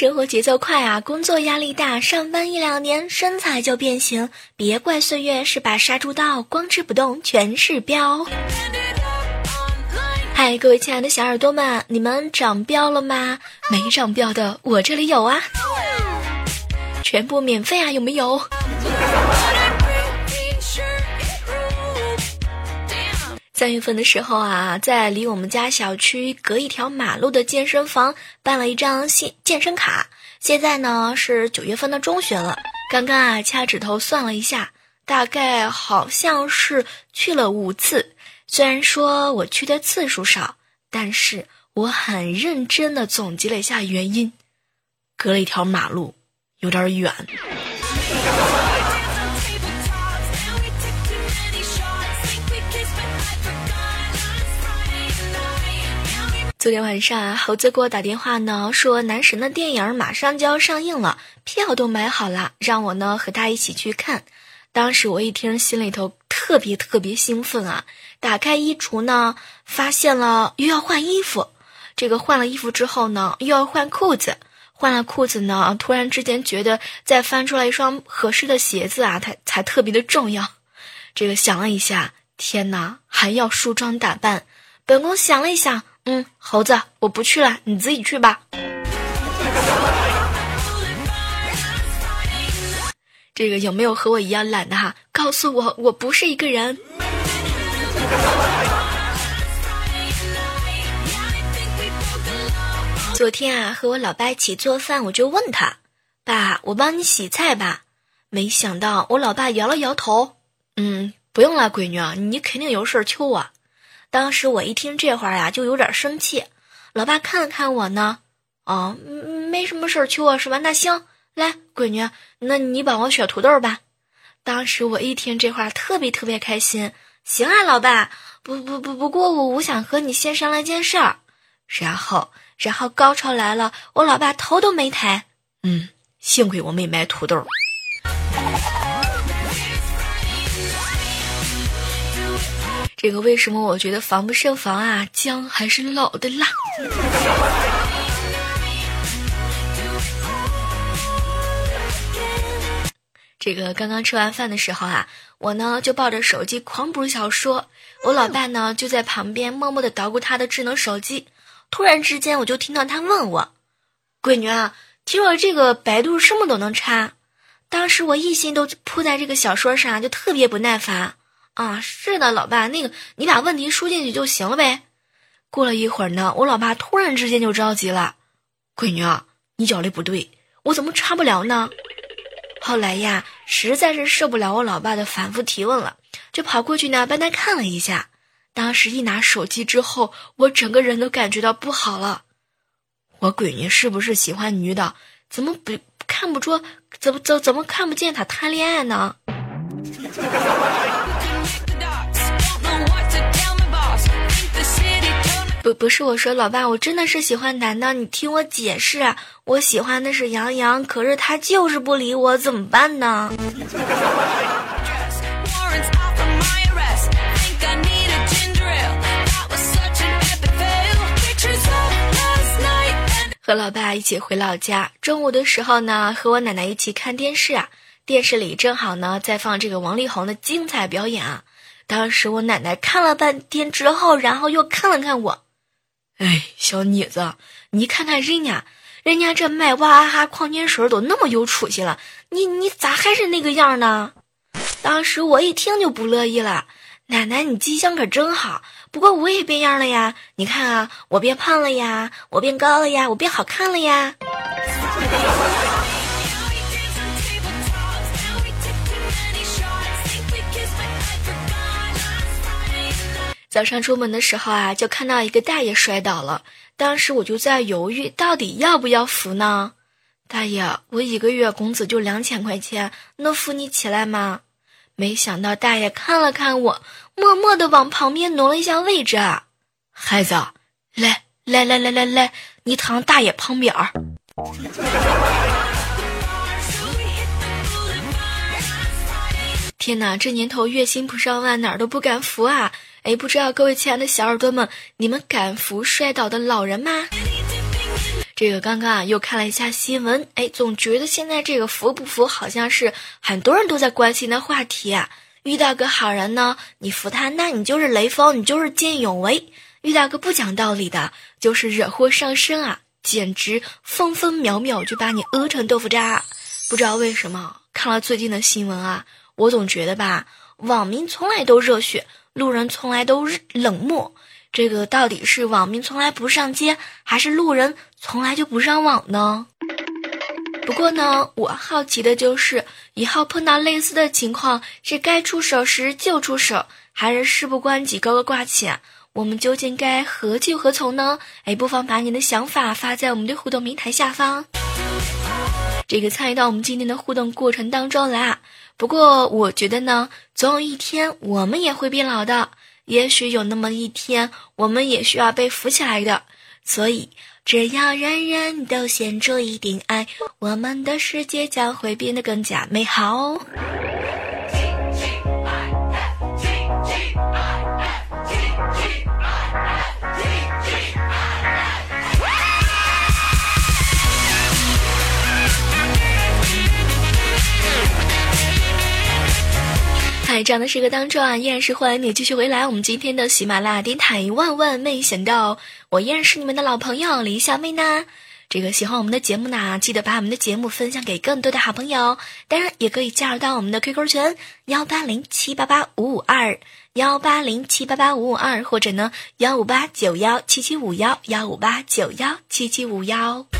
生活节奏快啊，工作压力大，上班一两年身材就变形，别怪岁月是把杀猪刀，光吃不动全是膘。嗨，各位亲爱的小耳朵们，你们长膘了吗？没长膘的，我这里有啊，全部免费啊，有没有？三月份的时候啊，在离我们家小区隔一条马路的健身房办了一张健健身卡。现在呢是九月份的中旬了，刚刚啊掐指头算了一下，大概好像是去了五次。虽然说我去的次数少，但是我很认真的总结了一下原因，隔了一条马路，有点远。昨天晚上啊，猴子给我打电话呢，说男神的电影马上就要上映了，票都买好了，让我呢和他一起去看。当时我一听，心里头特别特别兴奋啊！打开衣橱呢，发现了又要换衣服。这个换了衣服之后呢，又要换裤子。换了裤子呢，突然之间觉得再翻出来一双合适的鞋子啊，才才特别的重要。这个想了一下，天哪，还要梳妆打扮。本宫想了一想。嗯，猴子，我不去了，你自己去吧。这个有没有和我一样懒的哈？告诉我，我不是一个人。昨天啊，和我老爸一起做饭，我就问他：“爸，我帮你洗菜吧。”没想到我老爸摇了摇头：“嗯，不用了，闺女，你肯定有事儿求我。”当时我一听这话呀，就有点生气。老爸看了看我呢，哦，没什么事儿求我是吧？那行，来，闺女，那你帮我削土豆吧。当时我一听这话，特别特别开心。行啊，老爸，不不不，不过我我想和你先商量件事儿。然后，然后高潮来了，我老爸头都没抬。嗯，幸亏我没买土豆。这个为什么我觉得防不胜防啊？姜还是老的辣。这个刚刚吃完饭的时候啊，我呢就抱着手机狂补小说，我老爸呢就在旁边默默的捣鼓他的智能手机。突然之间，我就听到他问我：“闺女啊，听说这个百度什么都能查？”当时我一心都扑在这个小说上，就特别不耐烦。啊，是的，老爸，那个你把问题输进去就行了呗。过了一会儿呢，我老爸突然之间就着急了：“闺女啊，你教的不对，我怎么查不了呢？”后来呀，实在是受不了我老爸的反复提问了，就跑过去呢帮他看了一下。当时一拿手机之后，我整个人都感觉到不好了。我闺女是不是喜欢女的？怎么不看不出？怎么怎怎么看不见她谈恋爱呢？不不是我说，老爸，我真的是喜欢男的，你听我解释，我喜欢的是杨洋，可是他就是不理我，怎么办呢？和老爸一起回老家，中午的时候呢，和我奶奶一起看电视啊，电视里正好呢在放这个王力宏的精彩表演啊。当时我奶奶看了半天之后，然后又看了看我。哎，小妮子，你看看人家，人家这卖娃哈哈矿泉水都那么有出息了，你你咋还是那个样呢？当时我一听就不乐意了，奶奶你记性可真好。不过我也变样了呀，你看啊，我变胖了呀，我变高了呀，我变好看了呀。早上出门的时候啊，就看到一个大爷摔倒了，当时我就在犹豫，到底要不要扶呢？大爷，我一个月工资就两千块钱，能扶你起来吗？没想到大爷看了看我，默默的往旁边挪了一下位置。孩子，来来来来来来，你躺大爷旁边儿。天哪，这年头月薪不上万，哪儿都不敢扶啊！哎，不知道各位亲爱的小耳朵们，你们敢扶摔倒的老人吗？这个刚刚啊，又看了一下新闻，哎，总觉得现在这个扶不扶，好像是很多人都在关心的话题啊。遇到个好人呢，你扶他，那你就是雷锋，你就是见义勇为；遇到个不讲道理的，就是惹祸上身啊，简直分分秒秒就把你讹成豆腐渣。不知道为什么，看了最近的新闻啊。我总觉得吧，网民从来都热血，路人从来都冷漠。这个到底是网民从来不上街，还是路人从来就不上网呢？不过呢，我好奇的就是，以后碰到类似的情况，是该出手时就出手，还是事不关己高高挂起？我们究竟该何去何从呢？哎，不妨把你的想法发在我们的互动平台下方。这个参与到我们今天的互动过程当中来啊。不过我觉得呢，总有一天我们也会变老的。也许有那么一天，我们也需要被扶起来的。所以，只要人人都献出一点爱，我们的世界将会变得更加美好。在这样的时刻当中啊，依然是欢迎你继续回来。我们今天的喜马拉雅电台，万万没想到，我依然是你们的老朋友李小妹呢。这个喜欢我们的节目呢，记得把我们的节目分享给更多的好朋友。当然，也可以加入到我们的 QQ 群幺八零七八八五五二幺八零七八八五五二，或者呢幺五八九幺七七五幺幺五八九幺七七五幺。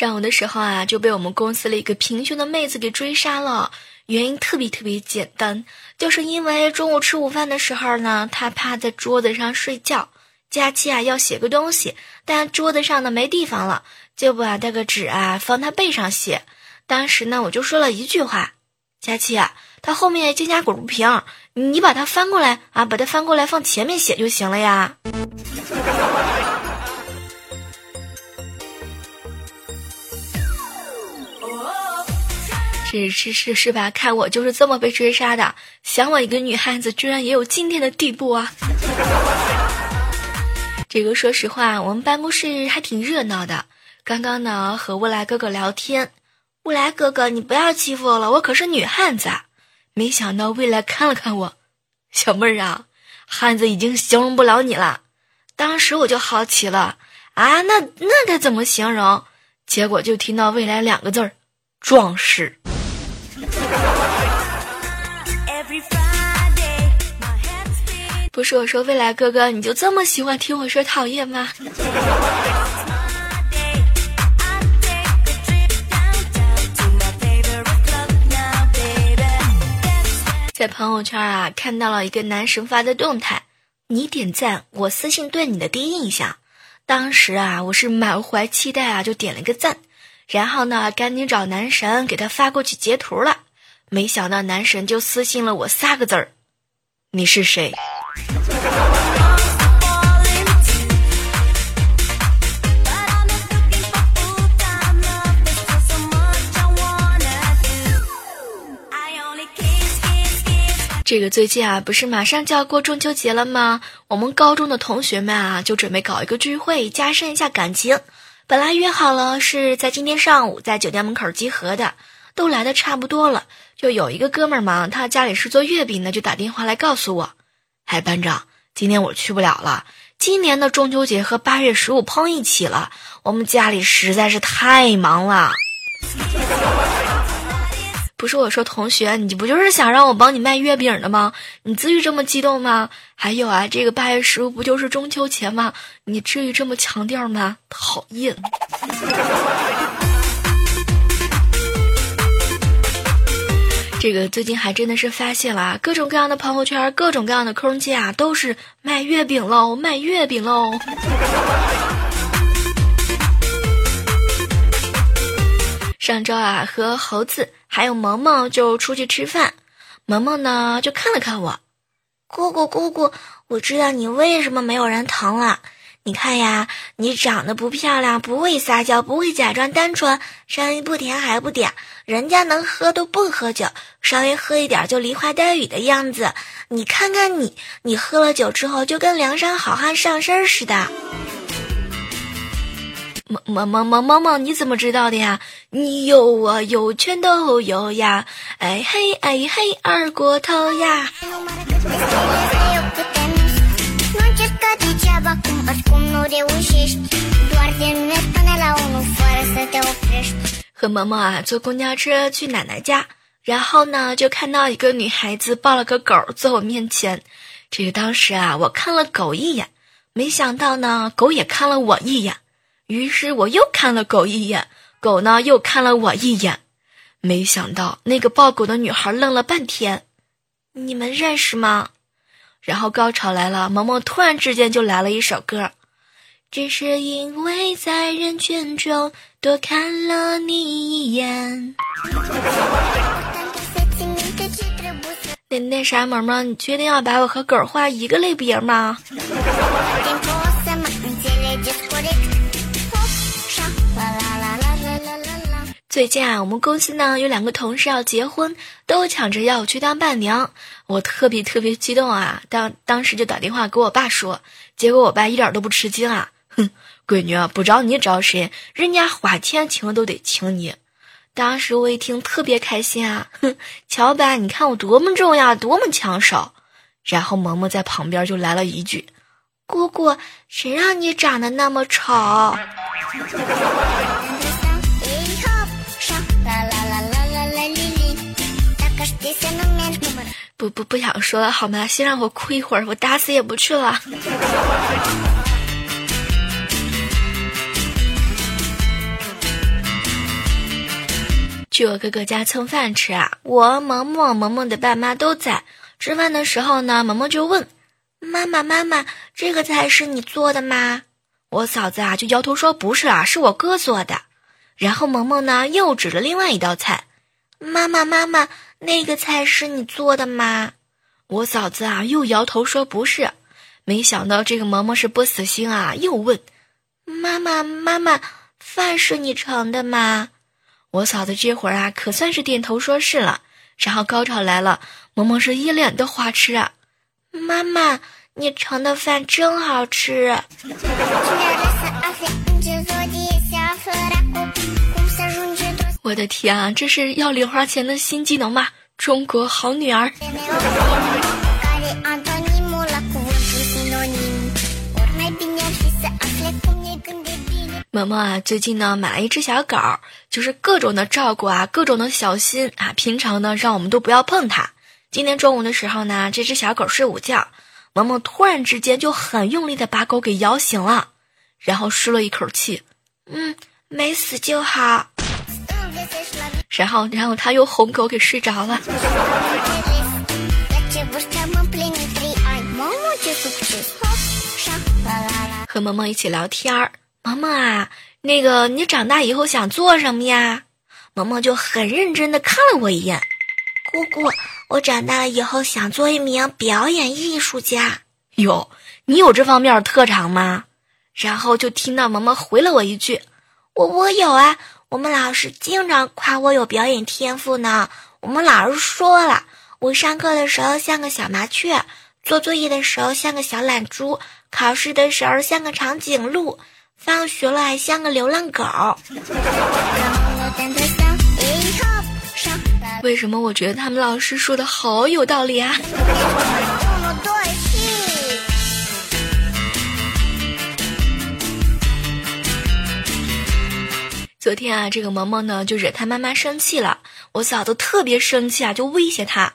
上午的时候啊，就被我们公司的一个平胸的妹子给追杀了。原因特别特别简单，就是因为中午吃午饭的时候呢，她趴在桌子上睡觉。佳期啊要写个东西，但桌子上呢没地方了，就把这个纸啊放他背上写。当时呢，我就说了一句话：“佳期啊，他后面肩胛骨不平，你把它翻过来啊，把它翻过来放前面写就行了呀。”是是是是吧？看我就是这么被追杀的。想我一个女汉子，居然也有今天的地步啊！这个说实话，我们办公室还挺热闹的。刚刚呢，和未来哥哥聊天，未来哥哥，你不要欺负我了，我可是女汉子。没想到未来看了看我，小妹儿啊，汉子已经形容不了你了。当时我就好奇了啊，那那该怎么形容？结果就听到未来两个字儿，壮士。不是我说，未来哥哥，你就这么喜欢听我说讨厌吗？在朋友圈啊，看到了一个男神发的动态，你点赞，我私信对你的第一印象。当时啊，我是满怀期待啊，就点了个赞。然后呢，赶紧找男神给他发过去截图了，没想到男神就私信了我仨个字儿：“你是谁？”这个最近啊，不是马上就要过中秋节了吗？我们高中的同学们啊，就准备搞一个聚会，加深一下感情。本来约好了是在今天上午在酒店门口集合的，都来的差不多了，就有一个哥们儿嘛，他家里是做月饼的，就打电话来告诉我，哎，班长，今天我去不了了，今年的中秋节和八月十五碰一起了，我们家里实在是太忙了。不是我说，同学，你不就是想让我帮你卖月饼的吗？你至于这么激动吗？还有啊，这个八月十五不就是中秋节吗？你至于这么强调吗？讨厌。这个最近还真的是发现了啊，各种各样的朋友圈，各种各样的空间啊，都是卖月饼喽，卖月饼喽。上周啊，和猴子还有萌萌就出去吃饭，萌萌呢就看了看我，姑姑姑姑，我知道你为什么没有人疼了。你看呀，你长得不漂亮，不会撒娇，不会假装单纯，声音不甜还不嗲，人家能喝都不喝酒，稍微喝一点就梨花带雨的样子。你看看你，你喝了酒之后就跟梁山好汉上身似的。萌萌萌萌萌萌，你怎么知道的呀？你有我有全都有呀！哎嘿哎嘿二锅头呀！和萌萌啊坐公交车去奶奶家，然后呢就看到一个女孩子抱了个狗在我面前。这个当时啊我看了狗一眼，没想到呢狗也看了我一眼，于是我又看了狗一眼，狗呢又看了我一眼，没想到那个抱狗的女孩愣了半天，你们认识吗？然后高潮来了，萌萌突然之间就来了一首歌，只是因为在人群中多看了你一眼。那那啥，萌萌，你确定要把我和狗画一个类别吗？最近啊，我们公司呢有两个同事要结婚，都抢着要我去当伴娘，我特别特别激动啊！当当时就打电话给我爸说，结果我爸一点都不吃惊啊，哼，闺女不找你找谁？人家花钱请都得请你。当时我一听特别开心啊，哼，乔爸，你看我多么重要，多么抢手。然后萌萌在旁边就来了一句：“姑姑，谁让你长得那么丑？” 不不不想说了好吗？先让我哭一会儿，我打死也不去了。去我哥哥家蹭饭吃啊！我萌萌萌萌的爸妈都在。吃饭的时候呢，萌萌就问妈妈：“妈妈，这个菜是你做的吗？”我嫂子啊就摇头说：“不是啊，是我哥做的。”然后萌萌呢又指了另外一道菜：“妈妈妈妈。”那个菜是你做的吗？我嫂子啊，又摇头说不是。没想到这个萌萌是不死心啊，又问：“妈妈妈妈，饭是你盛的吗？”我嫂子这会儿啊，可算是点头说是了。然后高潮来了，萌萌是一脸的花痴啊！妈妈，你盛的饭真好吃。我的天啊，这是要零花钱的新技能吗？中国好女儿。萌萌啊，最近呢买了一只小狗，就是各种的照顾啊，各种的小心啊。平常呢让我们都不要碰它。今天中午的时候呢，这只小狗睡午觉，萌萌突然之间就很用力的把狗给摇醒了，然后舒了一口气，嗯，没死就好。然后，然后他又哄狗给睡着了。和萌萌一起聊天儿，萌萌啊，那个你长大以后想做什么呀？萌萌就很认真的看了我一眼。姑姑，我长大了以后想做一名表演艺术家。哟，你有这方面的特长吗？然后就听到萌萌回了我一句：“我我有啊。”我们老师经常夸我有表演天赋呢。我们老师说了，我上课的时候像个小麻雀，做作业的时候像个小懒猪，考试的时候像个长颈鹿，放学了还像个流浪狗。为什么我觉得他们老师说的好有道理啊？昨天啊，这个萌萌呢就惹他妈妈生气了。我嫂子特别生气啊，就威胁他：“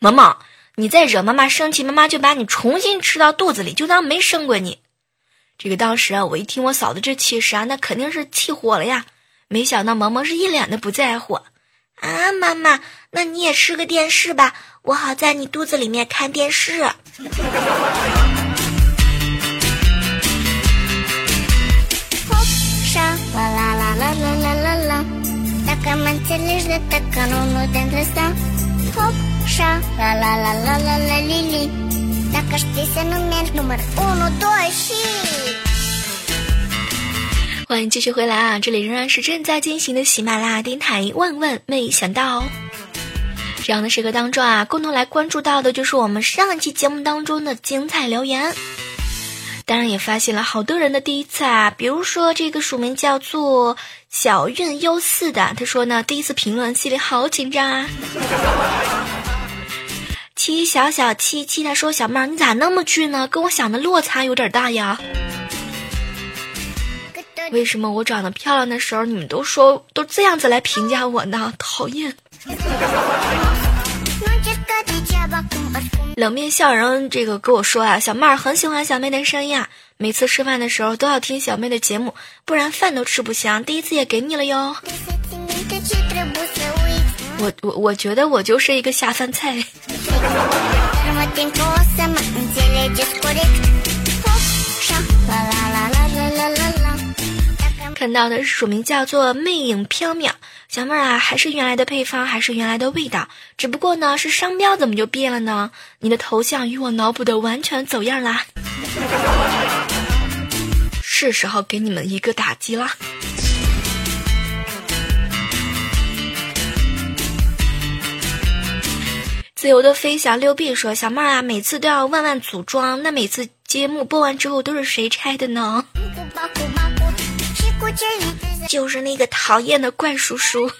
萌萌，你再惹妈妈生气，妈妈就把你重新吃到肚子里，就当没生过你。”这个当时啊，我一听我嫂子这气势啊，那肯定是气火了呀。没想到萌萌是一脸的不在乎。啊，妈妈，那你也吃个电视吧，我好在你肚子里面看电视。欢迎继续回来啊！这里仍然是正在进行的喜马拉雅电台。万万没想到，这样的时刻当中啊，共同来关注到的就是我们上一期节目当中的精彩留言。当然也发现了好多人的第一次啊，比如说这个署名叫做小运优四的，他说呢，第一次评论，心里好紧张啊。七小小七七，他说小妹儿你咋那么俊呢？跟我想的落差有点大呀。为什么我长得漂亮的时候，你们都说都这样子来评价我呢？讨厌！冷面笑人这个跟我说啊，小妹儿很喜欢小妹的声音啊，每次吃饭的时候都要听小妹的节目，不然饭都吃不香。第一次也给你了哟。我我我觉得我就是一个下饭菜。到的是署名叫做“魅影飘渺”，小妹儿啊，还是原来的配方，还是原来的味道，只不过呢，是商标怎么就变了呢？你的头像与我脑补的完全走样啦，是时候给你们一个打击啦。自由的飞翔六 B 说：“小妹儿啊，每次都要万万组装，那每次节目播完之后都是谁拆的呢？”就是那个讨厌的怪叔叔。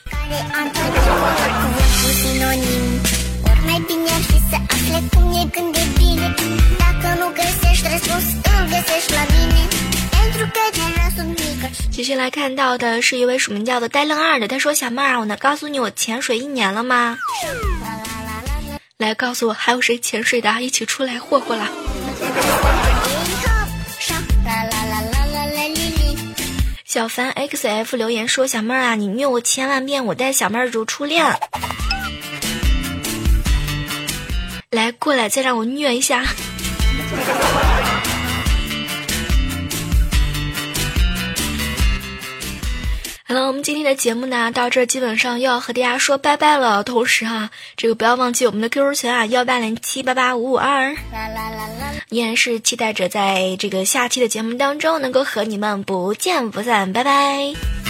继续来看到的是一位署名叫做呆愣二的，他说：“小妹儿，我能告诉你我潜水一年了吗？来告诉我，还有谁潜水的？一起出来霍霍啦！”小凡 xf 留言说：“小妹儿啊，你虐我千万遍，我待小妹如初恋。来，过来，再让我虐一下。”好了，我们今天的节目呢，到这基本上又要和大家说拜拜了。同时哈，这个不要忘记我们的 QQ 群啊，幺八零七八八五五二。依然是期待着在这个下期的节目当中能够和你们不见不散，拜拜。